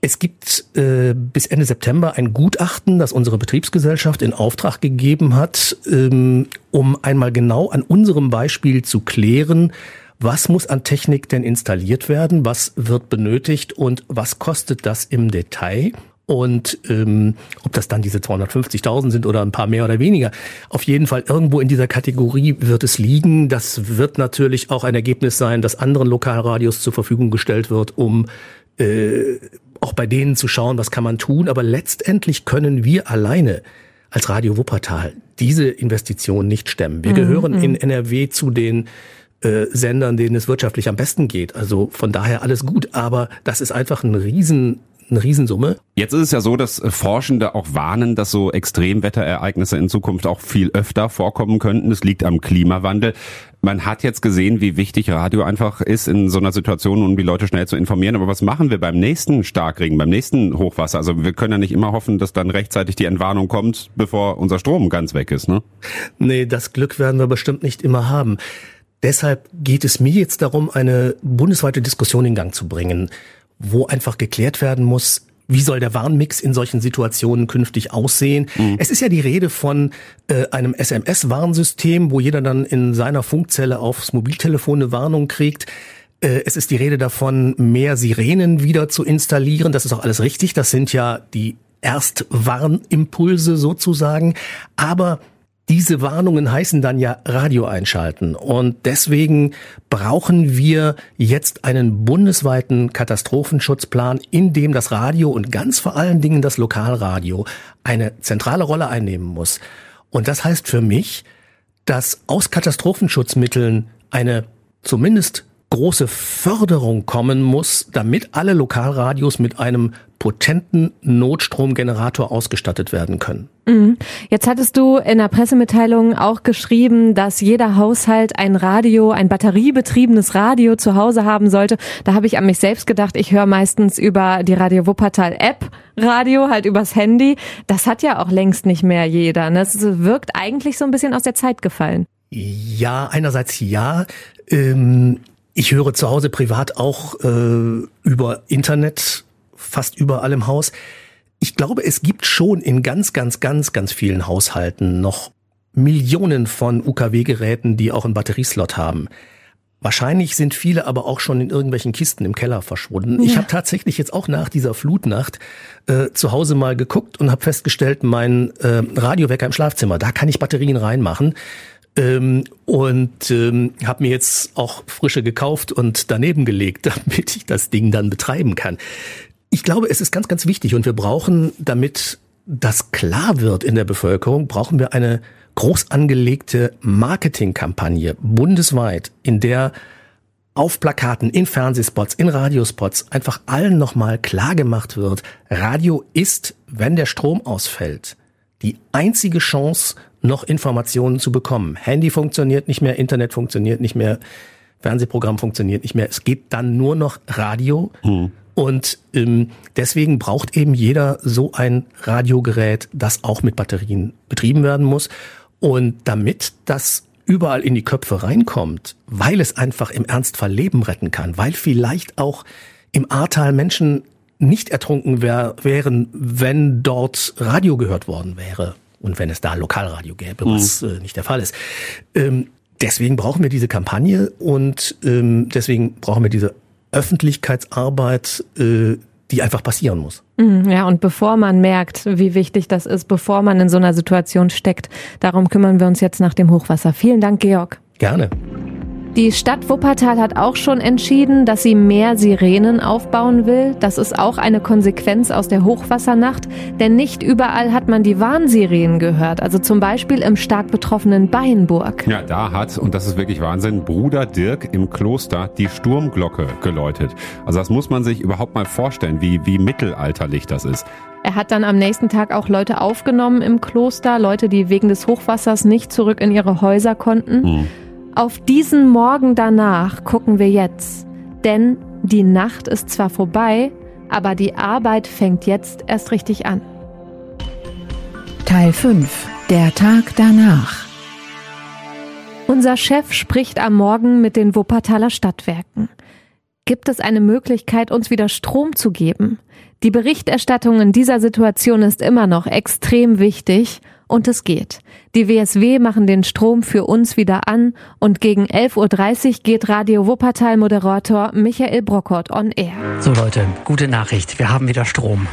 Speaker 20: Es gibt äh, bis Ende September ein Gutachten, das unsere Betriebsgesellschaft in Auftrag gegeben hat, ähm, um einmal genau an unserem Beispiel zu klären, was muss an Technik denn installiert werden, was wird benötigt und was kostet das im Detail. Und ähm, ob das dann diese 250.000 sind oder ein paar mehr oder weniger, auf jeden Fall irgendwo in dieser Kategorie wird es liegen. Das wird natürlich auch ein Ergebnis sein, das anderen Lokalradios zur Verfügung gestellt wird, um äh, auch bei denen zu schauen, was kann man tun. Aber letztendlich können wir alleine als Radio Wuppertal diese Investition nicht stemmen. Wir
Speaker 1: Mhm,
Speaker 20: gehören
Speaker 1: mhm.
Speaker 20: in NRW zu den äh, Sendern, denen es wirtschaftlich am besten geht. Also von daher alles gut. Aber das ist einfach ein Riesen, eine Riesensumme.
Speaker 2: Jetzt ist es ja so, dass äh, Forschende auch warnen, dass so Extremwetterereignisse in Zukunft auch viel öfter vorkommen könnten. Es liegt am Klimawandel. Man hat jetzt gesehen, wie wichtig Radio einfach ist in so einer Situation, um die Leute schnell zu informieren. Aber was machen wir beim nächsten Starkregen, beim nächsten Hochwasser? Also wir können ja nicht immer hoffen, dass dann rechtzeitig die Entwarnung kommt, bevor unser Strom ganz weg ist, ne?
Speaker 20: Nee, das Glück werden wir bestimmt nicht immer haben. Deshalb geht es mir jetzt darum, eine bundesweite Diskussion in Gang zu bringen, wo einfach geklärt werden muss, wie soll der Warnmix in solchen Situationen künftig aussehen? Es ist ja die Rede von äh, einem SMS-Warnsystem, wo jeder dann in seiner Funkzelle aufs Mobiltelefon eine Warnung kriegt. Äh, es ist die Rede davon, mehr Sirenen wieder zu installieren. Das ist auch alles richtig. Das sind ja die Erstwarnimpulse sozusagen. Aber diese Warnungen heißen dann ja Radio einschalten. Und deswegen brauchen wir jetzt einen bundesweiten Katastrophenschutzplan, in dem das Radio und ganz vor allen Dingen das Lokalradio eine zentrale Rolle einnehmen muss. Und das heißt für mich, dass aus Katastrophenschutzmitteln eine zumindest große Förderung kommen muss, damit alle Lokalradios mit einem potenten Notstromgenerator ausgestattet werden können.
Speaker 1: Mhm. Jetzt hattest du in der Pressemitteilung auch geschrieben, dass jeder Haushalt ein Radio, ein batteriebetriebenes Radio zu Hause haben sollte. Da habe ich an mich selbst gedacht, ich höre meistens über die Radio Wuppertal App Radio, halt übers Handy. Das hat ja auch längst nicht mehr jeder. Ne? Es wirkt eigentlich so ein bisschen aus der Zeit gefallen.
Speaker 20: Ja, einerseits ja. Ähm, ich höre zu Hause privat auch äh, über Internet fast überall im Haus. Ich glaube, es gibt schon in ganz, ganz, ganz, ganz vielen Haushalten noch Millionen von UKW-Geräten, die auch einen Batterieslot haben. Wahrscheinlich sind viele aber auch schon in irgendwelchen Kisten im Keller verschwunden. Ich
Speaker 1: Ja.
Speaker 20: habe tatsächlich jetzt auch nach dieser Flutnacht äh, zu Hause mal geguckt und habe festgestellt, mein äh, Radiowecker im Schlafzimmer, da kann ich Batterien reinmachen. Ähm, und ähm, habe mir jetzt auch frische gekauft und daneben gelegt, [LAUGHS] damit ich das Ding dann betreiben kann. Ich glaube, es ist ganz, ganz wichtig und wir brauchen, damit das klar wird in der Bevölkerung, brauchen wir eine groß angelegte Marketingkampagne bundesweit, in der auf Plakaten, in Fernsehspots, in Radiospots einfach allen nochmal klar gemacht wird, Radio ist, wenn der Strom ausfällt, die einzige Chance, noch Informationen zu bekommen. Handy funktioniert nicht mehr, Internet funktioniert nicht mehr, Fernsehprogramm funktioniert nicht mehr. Es geht dann nur noch Radio. Und ähm, deswegen braucht eben jeder so ein Radiogerät, das auch mit Batterien betrieben werden muss. Und damit das überall in die Köpfe reinkommt, weil es einfach im Ernstfall Leben retten kann, weil vielleicht auch im Ahrtal Menschen nicht ertrunken wär, wären, wenn dort Radio gehört worden wäre und wenn es da Lokalradio gäbe, was äh, nicht der Fall ist. Ähm, deswegen brauchen wir diese Kampagne und ähm, deswegen brauchen wir diese Öffentlichkeitsarbeit, äh, die einfach passieren muss.
Speaker 1: Mhm, Ja, und bevor man merkt, wie wichtig das ist, bevor man in so einer Situation steckt, darum kümmern wir uns jetzt nach dem Hochwasser. Vielen Dank, Georg.
Speaker 20: Gerne.
Speaker 1: Die Stadt Wuppertal hat auch schon entschieden, dass sie mehr Sirenen aufbauen will. Das ist auch eine Konsequenz aus der Hochwassernacht, denn nicht überall hat man die Warnsirenen gehört. Also zum Beispiel im stark betroffenen Beinburg.
Speaker 2: Ja, da hat, und das ist wirklich Wahnsinn, Bruder Dirk im Kloster die Sturmglocke geläutet. Also das muss man sich überhaupt mal vorstellen, wie, wie mittelalterlich das ist.
Speaker 1: Er hat dann am nächsten Tag auch Leute aufgenommen im Kloster, Leute, die wegen des Hochwassers nicht zurück in ihre Häuser konnten. Auf diesen Morgen danach gucken wir jetzt. Denn die Nacht ist zwar vorbei, aber die Arbeit fängt jetzt erst richtig an.
Speaker 4: Teil 5. Der Tag danach.
Speaker 1: Unser Chef spricht am Morgen mit den Wuppertaler Stadtwerken. Gibt es eine Möglichkeit, uns wieder Strom zu geben? Die Berichterstattung in dieser Situation ist immer noch extrem wichtig Und es geht. Die WSW machen den Strom für uns wieder an und gegen 11.30 Uhr geht Radio Wuppertal-Moderator Michael Brockert on Air.
Speaker 9: So Leute, gute Nachricht. Wir haben wieder Strom.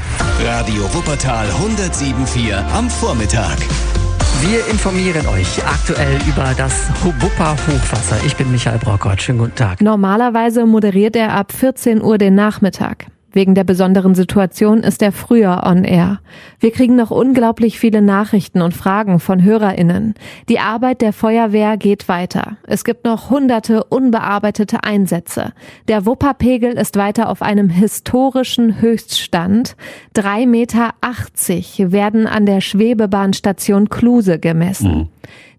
Speaker 5: Radio Wuppertal 107.4 am Vormittag.
Speaker 9: Wir informieren euch aktuell über das Wupper-Hochwasser. Ich bin Michael Brockert. Schönen guten Tag.
Speaker 1: Normalerweise moderiert er ab 14 Uhr den Nachmittag. Wegen der besonderen Situation ist er früher on air. Wir kriegen noch unglaublich viele Nachrichten und Fragen von HörerInnen. Die Arbeit der Feuerwehr geht weiter. Es gibt noch hunderte unbearbeitete Einsätze. Der Wupperpegel ist weiter auf einem historischen Höchststand. 3,80 Meter werden an der Schwebebahnstation Kluse gemessen.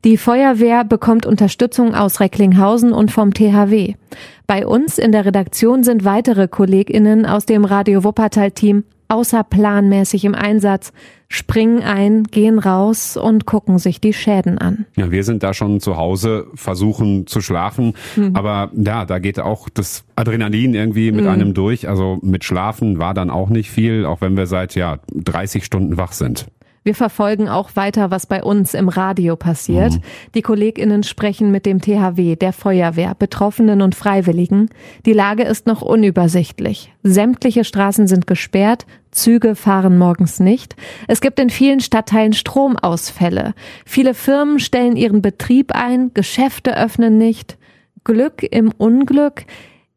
Speaker 1: Die Feuerwehr bekommt Unterstützung aus Recklinghausen und vom THW. Bei uns in der Redaktion sind weitere KollegInnen aus dem Radio Wuppertal-Team außerplanmäßig im Einsatz, springen ein, gehen raus und gucken sich die Schäden an.
Speaker 2: Ja, wir sind da schon zu Hause, versuchen zu schlafen,
Speaker 1: Mhm.
Speaker 2: aber ja, da geht auch das Adrenalin irgendwie mit
Speaker 1: Mhm.
Speaker 2: einem durch. Also mit Schlafen war dann auch nicht viel, auch wenn wir seit ja 30 Stunden wach sind.
Speaker 1: Wir verfolgen auch weiter, was bei uns im Radio passiert. Die KollegInnen sprechen mit dem THW, der Feuerwehr, Betroffenen und Freiwilligen. Die Lage ist noch unübersichtlich. Sämtliche Straßen sind gesperrt, Züge fahren morgens nicht. Es gibt in vielen Stadtteilen Stromausfälle. Viele Firmen stellen ihren Betrieb ein, Geschäfte öffnen nicht. Glück im Unglück.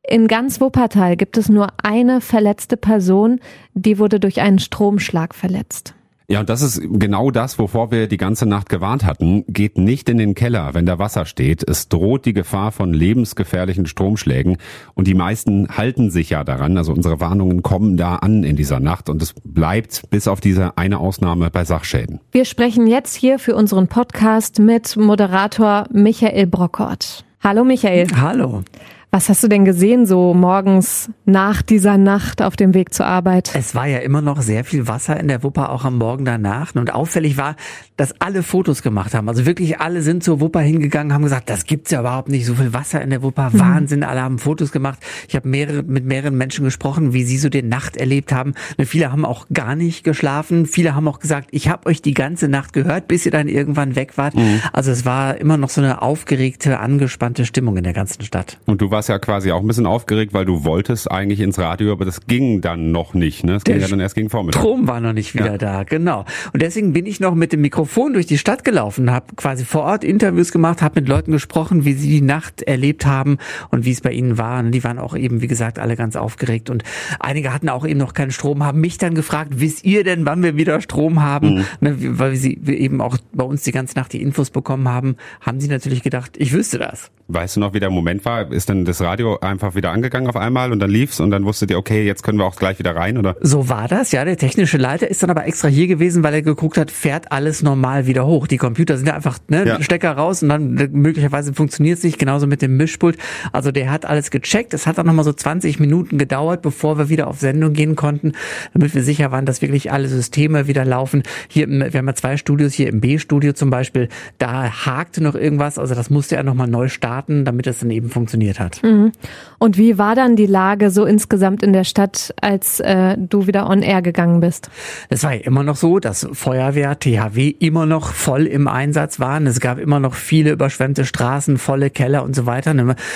Speaker 1: In ganz Wuppertal gibt es nur eine verletzte Person, die wurde durch einen Stromschlag verletzt.
Speaker 2: Ja, und das ist genau das, wovor wir die ganze Nacht gewarnt hatten. Geht nicht in den Keller, wenn da Wasser steht. Es droht die Gefahr von lebensgefährlichen Stromschlägen. Und die meisten halten sich ja daran. Also unsere Warnungen kommen da an in dieser Nacht. Und es bleibt bis auf diese eine Ausnahme bei Sachschäden.
Speaker 1: Wir sprechen jetzt hier für unseren Podcast mit Moderator Michael Brockort. Hallo Michael.
Speaker 9: Hallo.
Speaker 1: Was hast du denn gesehen so morgens nach dieser Nacht auf dem Weg zur Arbeit?
Speaker 9: Es war ja immer noch sehr viel Wasser in der Wupper, auch am Morgen danach. Und auffällig war, dass alle Fotos gemacht haben. Also wirklich alle sind zur Wupper hingegangen, haben gesagt, das gibt's ja überhaupt nicht, so viel Wasser in der Wupper.
Speaker 1: Mhm.
Speaker 9: Wahnsinn, alle haben Fotos gemacht. Ich habe mehrere, mit mehreren Menschen gesprochen, wie sie so die Nacht erlebt haben. Und viele haben auch gar nicht geschlafen. Viele haben auch gesagt, ich habe euch die ganze Nacht gehört, bis ihr dann irgendwann weg wart.
Speaker 2: Mhm.
Speaker 9: Also es war immer noch so eine aufgeregte, angespannte Stimmung in der ganzen Stadt.
Speaker 2: Und du warst ja quasi auch ein bisschen aufgeregt, weil du wolltest eigentlich ins Radio, aber das ging dann noch nicht. Ne? Das ging
Speaker 9: Der
Speaker 2: ja dann erst gegen Vormittag.
Speaker 9: Strom war noch nicht wieder
Speaker 2: Ja.
Speaker 9: da, genau. Und deswegen bin ich noch mit dem Mikrofon durch die Stadt gelaufen, habe quasi vor Ort Interviews gemacht, habe mit Leuten gesprochen, wie sie die Nacht erlebt haben und wie es bei ihnen war. Und die waren auch eben, wie gesagt, alle ganz aufgeregt. Und einige hatten auch eben noch keinen Strom, haben mich dann gefragt, wisst ihr denn, wann wir wieder Strom haben?
Speaker 2: Mhm.
Speaker 9: Ne, weil sie eben auch bei uns die ganze Nacht die Infos bekommen haben, haben sie natürlich gedacht, ich wüsste das.
Speaker 2: Weißt du noch, wie der Moment war? Ist dann das Radio einfach wieder angegangen auf einmal und dann lief's und dann wusstet ihr, okay, jetzt können wir auch gleich wieder rein, oder?
Speaker 9: So war das, ja. Der technische Leiter ist dann aber extra hier gewesen, weil er geguckt hat, fährt alles normal wieder hoch. Die Computer sind ja einfach, ne,
Speaker 2: Ja.
Speaker 9: Stecker raus und dann möglicherweise funktioniert es nicht, genauso mit dem Mischpult. Also der hat alles gecheckt. Es hat dann nochmal so 20 Minuten gedauert, bevor wir wieder auf Sendung gehen konnten, damit wir sicher waren, dass wirklich alle Systeme wieder laufen. Hier, im, wir haben ja zwei Studios, hier im B-Studio zum Beispiel, da hakte noch irgendwas, also das musste er nochmal neu starten, damit es dann eben funktioniert hat.
Speaker 1: Mhm. Und wie war dann die Lage so insgesamt in der Stadt, als äh, du wieder on air gegangen bist?
Speaker 9: Es war ja immer noch so, dass Feuerwehr, THW immer noch voll im Einsatz waren. Es gab immer noch viele überschwemmte Straßen, volle Keller und so weiter.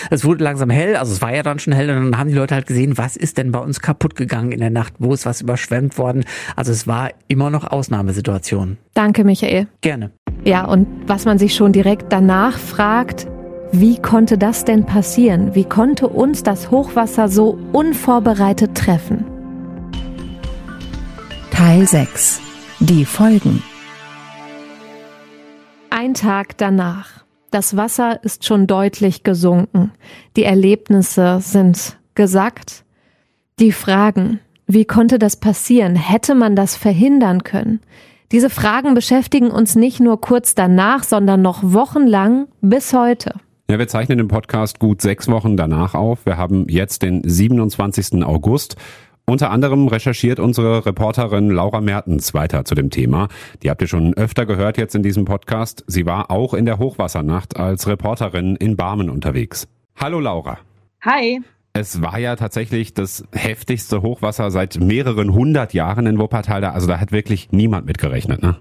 Speaker 9: Es wurde langsam hell, also es war ja dann schon hell und dann haben die Leute halt gesehen, was ist denn bei uns kaputt gegangen in der Nacht? Wo ist was überschwemmt worden? Also es war immer noch Ausnahmesituation.
Speaker 1: Danke, Michael.
Speaker 9: Gerne.
Speaker 1: Ja, und was man sich schon direkt danach fragt, wie konnte das denn passieren? Wie konnte uns das Hochwasser so unvorbereitet treffen?
Speaker 4: Teil 6. Die Folgen.
Speaker 1: Ein Tag danach. Das Wasser ist schon deutlich gesunken. Die Erlebnisse sind gesackt. Die Fragen, wie konnte das passieren? Hätte man das verhindern können? Diese Fragen beschäftigen uns nicht nur kurz danach, sondern noch wochenlang bis heute.
Speaker 2: Ja, wir zeichnen den Podcast gut sechs Wochen danach auf. Wir haben jetzt den 27. August. Unter anderem recherchiert unsere Reporterin Laura Mertens weiter zu dem Thema. Die habt ihr schon öfter gehört jetzt in diesem Podcast. Sie war auch in der Hochwassernacht als Reporterin in Barmen unterwegs. Hallo Laura.
Speaker 21: Hi.
Speaker 2: Es war ja tatsächlich das heftigste Hochwasser seit mehreren hundert Jahren in Wuppertal. Also da hat wirklich niemand mit gerechnet, ne?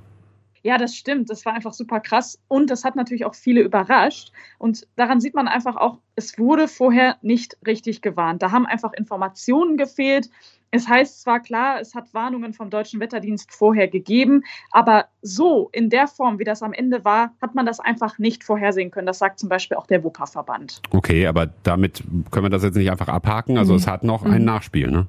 Speaker 21: Ja, das stimmt. Das war einfach super krass. Und das hat natürlich auch viele überrascht. Und daran sieht man einfach auch, es wurde vorher nicht richtig gewarnt. Da haben einfach Informationen gefehlt. Es heißt zwar klar, es hat Warnungen vom Deutschen Wetterdienst vorher gegeben, aber so in der Form, wie das am Ende war, hat man das einfach nicht vorhersehen können. Das sagt zum Beispiel auch der Wupperverband.
Speaker 2: Okay, aber damit können wir das jetzt nicht einfach abhaken. Also
Speaker 21: Mhm.
Speaker 2: es hat noch ein
Speaker 21: Mhm.
Speaker 2: Nachspiel, ne?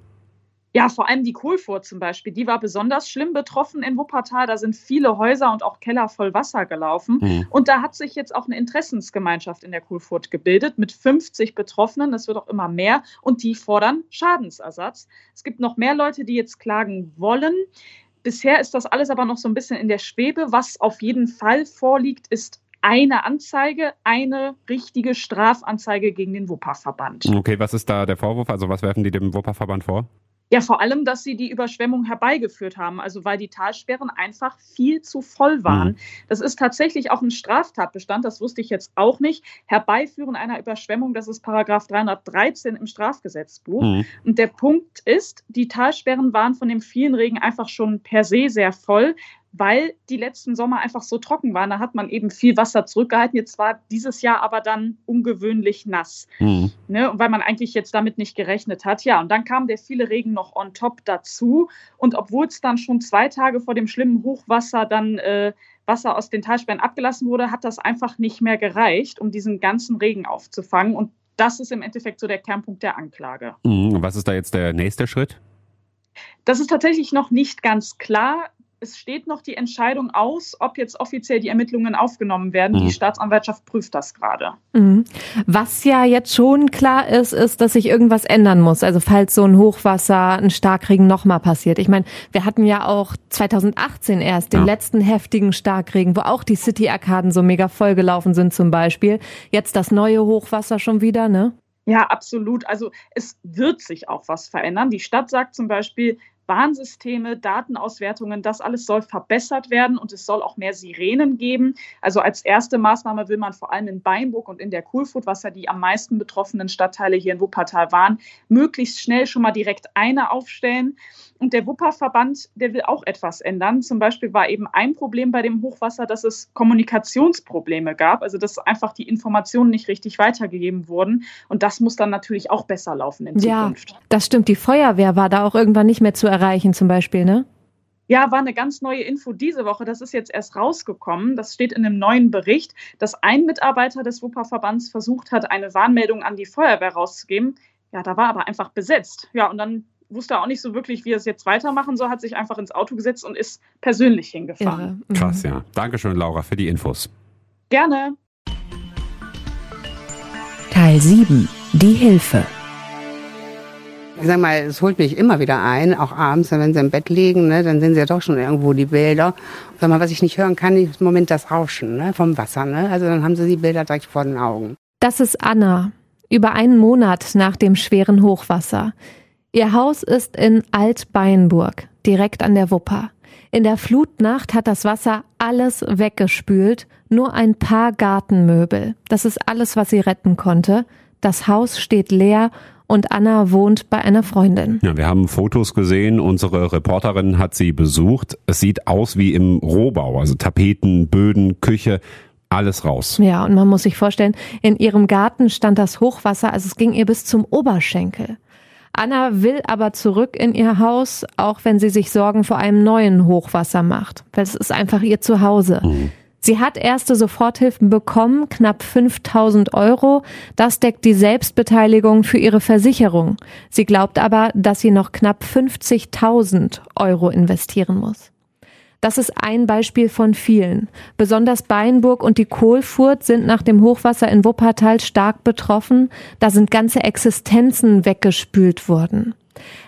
Speaker 21: Ja, vor allem die Kohlfurt zum Beispiel, die war besonders schlimm betroffen in Wuppertal. Da sind viele Häuser und auch Keller voll Wasser gelaufen.
Speaker 22: Mhm.
Speaker 21: Und da hat sich jetzt auch eine Interessensgemeinschaft in der Kohlfurt gebildet mit 50 Betroffenen. Das wird auch immer mehr. Und die fordern Schadensersatz. Es gibt noch mehr Leute, die jetzt klagen wollen. Bisher ist das alles aber noch so ein bisschen in der Schwebe. Was auf jeden Fall vorliegt, ist eine Anzeige, eine richtige Strafanzeige gegen den Wupperverband.
Speaker 2: Okay, was ist da der Vorwurf? Also was werfen die dem Wupperverband vor?
Speaker 21: Ja, vor allem, dass sie die Überschwemmung herbeigeführt haben, also weil die Talsperren einfach viel zu voll waren.
Speaker 22: Mhm.
Speaker 21: Das ist tatsächlich auch ein Straftatbestand, das wusste ich jetzt auch nicht. Herbeiführen einer Überschwemmung, das ist Paragraph 313 im Strafgesetzbuch.
Speaker 22: Mhm.
Speaker 21: Und der Punkt ist, die Talsperren waren von dem vielen Regen einfach schon per se sehr voll weil die letzten Sommer einfach so trocken waren. Da hat man eben viel Wasser zurückgehalten. Jetzt war dieses Jahr aber dann ungewöhnlich nass.
Speaker 2: Mhm.
Speaker 21: Ne, und weil man eigentlich jetzt damit nicht gerechnet hat. Ja, und dann kam der viele Regen noch on top dazu. Und obwohl es dann schon zwei Tage vor dem schlimmen Hochwasser dann äh, Wasser aus den Talsperren abgelassen wurde, hat das einfach nicht mehr gereicht, um diesen ganzen Regen aufzufangen. Und das ist im Endeffekt so der Kernpunkt der Anklage.
Speaker 2: Mhm. Was ist da jetzt der nächste Schritt?
Speaker 21: Das ist tatsächlich noch nicht ganz klar. Es steht noch die Entscheidung aus, ob jetzt offiziell die Ermittlungen aufgenommen werden.
Speaker 1: Mhm.
Speaker 21: Die Staatsanwaltschaft prüft das gerade.
Speaker 1: Mhm. Was ja jetzt schon klar ist, ist, dass sich irgendwas ändern muss. Also falls so ein Hochwasser, ein Starkregen nochmal passiert. Ich meine, wir hatten ja auch 2018 erst den
Speaker 22: Ja.
Speaker 1: letzten heftigen Starkregen, wo auch die City-Arkaden so mega vollgelaufen sind zum Beispiel. Jetzt das neue Hochwasser schon wieder, ne?
Speaker 21: Ja, absolut. Also es wird sich auch was verändern. Die Stadt sagt zum Beispiel, Warnsysteme, Datenauswertungen, das alles soll verbessert werden und es soll auch mehr Sirenen geben. Also als erste Maßnahme will man vor allem in Beinburg und in der Kohlfurt, was ja die am meisten betroffenen Stadtteile hier in Wuppertal waren, möglichst schnell schon mal direkt eine aufstellen. Und der Wupperverband, der will auch etwas ändern. Zum Beispiel war eben ein Problem bei dem Hochwasser, dass es Kommunikationsprobleme gab, also dass einfach die Informationen nicht richtig weitergegeben wurden. Und das muss dann natürlich auch besser laufen in
Speaker 1: Ja,
Speaker 21: Zukunft.
Speaker 1: das stimmt. Die Feuerwehr war da auch irgendwann nicht mehr zu erreichen zum Beispiel, ne?
Speaker 21: Ja, war eine ganz neue Info diese Woche. Das ist jetzt erst rausgekommen. Das steht in einem neuen Bericht, dass ein Mitarbeiter des Wupperverbands versucht hat, eine Warnmeldung an die Feuerwehr rauszugeben. Ja, da war aber einfach besetzt. Ja, und dann wusste auch nicht so wirklich, wie er es jetzt weitermachen soll, hat sich einfach ins Auto gesetzt und ist persönlich hingefahren.
Speaker 2: Krass, ja. Dankeschön, Laura, für die Infos.
Speaker 21: Gerne.
Speaker 4: Teil 7. Die Hilfe.
Speaker 22: Ich sag mal, es holt mich immer wieder ein, auch abends, wenn sie im Bett liegen, ne, dann sind sie ja doch schon irgendwo die Bilder. Sag mal, was ich nicht hören kann, ist im Moment das Rauschen ne, vom Wasser. Ne? Also dann haben sie die Bilder direkt vor den Augen.
Speaker 1: Das ist Anna. Über einen Monat nach dem schweren Hochwasser. Ihr Haus ist in Altbeinburg, direkt an der Wupper. In der Flutnacht hat das Wasser alles weggespült, nur ein paar Gartenmöbel. Das ist alles, was sie retten konnte. Das Haus steht leer und Anna wohnt bei einer Freundin.
Speaker 2: Ja, wir haben Fotos gesehen. Unsere Reporterin hat sie besucht. Es sieht aus wie im Rohbau, also Tapeten, Böden, Küche, alles raus.
Speaker 1: Ja, und man muss sich vorstellen, in ihrem Garten stand das Hochwasser, also es ging ihr bis zum Oberschenkel. Anna will aber zurück in ihr Haus, auch wenn sie sich Sorgen vor einem neuen Hochwasser macht, weil es ist einfach ihr Zuhause. Sie hat erste Soforthilfen bekommen, knapp 5000 Euro. Das deckt die Selbstbeteiligung für ihre Versicherung. Sie glaubt aber, dass sie noch knapp 50.000 Euro investieren muss. Das ist ein Beispiel von vielen. Besonders Beinburg und die Kohlfurt sind nach dem Hochwasser in Wuppertal stark betroffen. Da sind ganze Existenzen weggespült worden.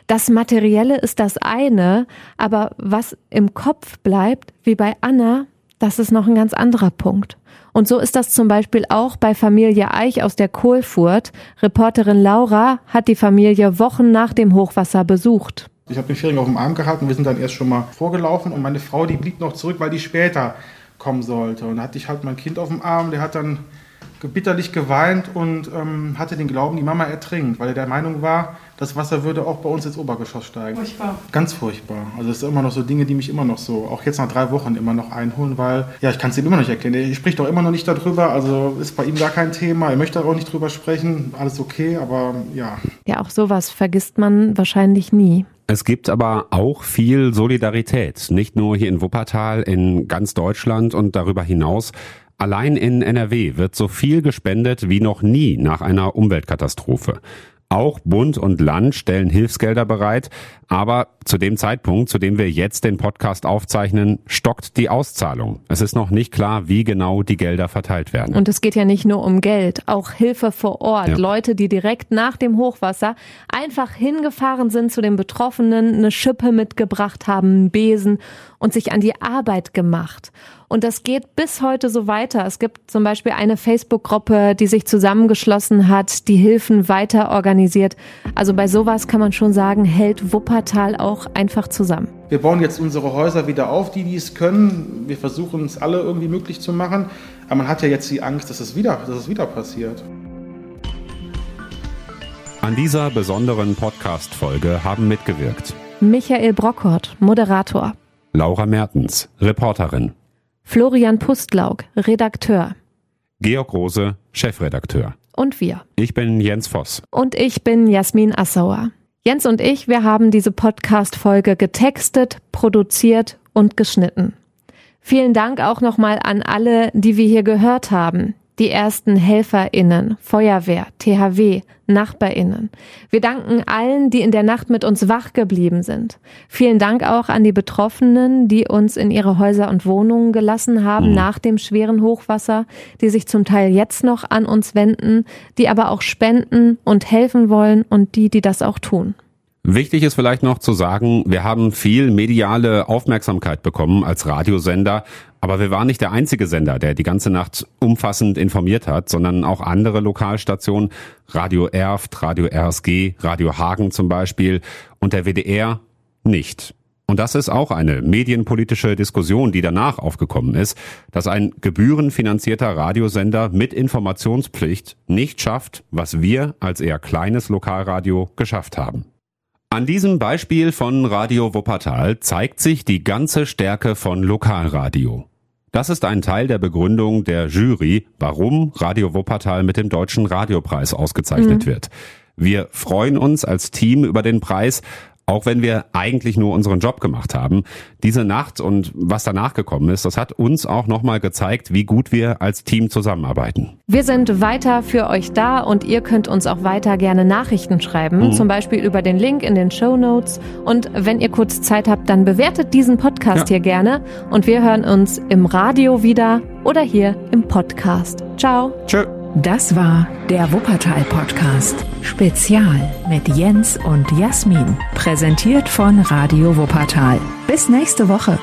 Speaker 1: Das Materielle ist das eine, aber was im Kopf bleibt, wie bei Anna, das ist noch ein ganz anderer Punkt. Und so ist das zum Beispiel auch bei Familie Eich aus der Kohlfurt. Reporterin Laura hat die Familie Wochen nach dem Hochwasser besucht.
Speaker 23: Ich habe den Vierring auf dem Arm gehabt und wir sind dann erst schon mal vorgelaufen und meine Frau, die blieb noch zurück, weil die später kommen sollte. Und da hatte ich halt mein Kind auf dem Arm, der hat dann bitterlich geweint und ähm, hatte den Glauben, die Mama ertrinkt, weil er der Meinung war, das Wasser würde auch bei uns ins Obergeschoss steigen.
Speaker 21: Furchtbar.
Speaker 23: Ganz furchtbar. Also es sind immer noch so Dinge, die mich immer noch so, auch jetzt nach drei Wochen immer noch einholen, weil, ja, ich kann es ihm immer noch nicht erklären. Er spricht doch immer noch nicht darüber, also ist bei ihm gar kein Thema. Er möchte auch nicht drüber sprechen, alles okay, aber ja.
Speaker 1: Ja, auch sowas vergisst man wahrscheinlich nie.
Speaker 2: Es gibt aber auch viel Solidarität, nicht nur hier in Wuppertal, in ganz Deutschland und darüber hinaus. Allein in NRW wird so viel gespendet wie noch nie nach einer Umweltkatastrophe. Auch Bund und Land stellen Hilfsgelder bereit, aber zu dem Zeitpunkt, zu dem wir jetzt den Podcast aufzeichnen, stockt die Auszahlung. Es ist noch nicht klar, wie genau die Gelder verteilt werden.
Speaker 1: Und es geht ja nicht nur um Geld, auch Hilfe vor Ort. Ja. Leute, die direkt nach dem Hochwasser einfach hingefahren sind zu den Betroffenen, eine Schippe mitgebracht haben, einen Besen und sich an die Arbeit gemacht. Und das geht bis heute so weiter. Es gibt zum Beispiel eine Facebook-Gruppe, die sich zusammengeschlossen hat, die Hilfen weiter organisiert. Also bei sowas kann man schon sagen, hält Wuppertal auch einfach zusammen.
Speaker 23: Wir bauen jetzt unsere Häuser wieder auf, die die es können. Wir versuchen es alle irgendwie möglich zu machen. Aber man hat ja jetzt die Angst, dass es wieder, dass es wieder passiert.
Speaker 2: An dieser besonderen Podcast-Folge haben mitgewirkt
Speaker 1: Michael Brockhort, Moderator.
Speaker 2: Laura Mertens, Reporterin.
Speaker 1: Florian Pustlauk, Redakteur.
Speaker 2: Georg Rose, Chefredakteur.
Speaker 1: Und wir.
Speaker 2: Ich bin Jens Voss.
Speaker 1: Und ich bin Jasmin Assauer. Jens und ich, wir haben diese Podcast-Folge getextet, produziert und geschnitten. Vielen Dank auch nochmal an alle, die wir hier gehört haben die ersten HelferInnen, Feuerwehr, THW, NachbarInnen. Wir danken allen, die in der Nacht mit uns wach geblieben sind. Vielen Dank auch an die Betroffenen, die uns in ihre Häuser und Wohnungen gelassen haben mhm. nach dem schweren Hochwasser, die sich zum Teil jetzt noch an uns wenden, die aber auch spenden und helfen wollen und die, die das auch tun.
Speaker 2: Wichtig ist vielleicht noch zu sagen, wir haben viel mediale Aufmerksamkeit bekommen als Radiosender, aber wir waren nicht der einzige Sender, der die ganze Nacht umfassend informiert hat, sondern auch andere Lokalstationen, Radio Erft, Radio RSG, Radio Hagen zum Beispiel und der WDR nicht. Und das ist auch eine medienpolitische Diskussion, die danach aufgekommen ist, dass ein gebührenfinanzierter Radiosender mit Informationspflicht nicht schafft, was wir als eher kleines Lokalradio geschafft haben. An diesem Beispiel von Radio Wuppertal zeigt sich die ganze Stärke von Lokalradio. Das ist ein Teil der Begründung der Jury, warum Radio Wuppertal mit dem Deutschen Radiopreis ausgezeichnet mhm. wird. Wir freuen uns als Team über den Preis, auch wenn wir eigentlich nur unseren Job gemacht haben. Diese Nacht und was danach gekommen ist, das hat uns auch nochmal gezeigt, wie gut wir als Team zusammenarbeiten.
Speaker 1: Wir sind weiter für euch da und ihr könnt uns auch weiter gerne Nachrichten schreiben, mhm. zum Beispiel über den Link in den Show Notes. Und wenn ihr kurz Zeit habt, dann bewertet diesen Podcast ja. hier gerne und wir hören uns im Radio wieder oder hier im Podcast. Ciao.
Speaker 2: Tschö.
Speaker 4: Das war der Wuppertal Podcast. Spezial mit Jens und Jasmin. Präsentiert von Radio Wuppertal. Bis nächste Woche.